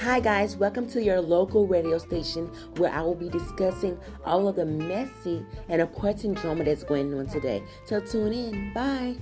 Hi, guys, welcome to your local radio station where I will be discussing all of the messy and important drama that's going on today. So tune in. Bye.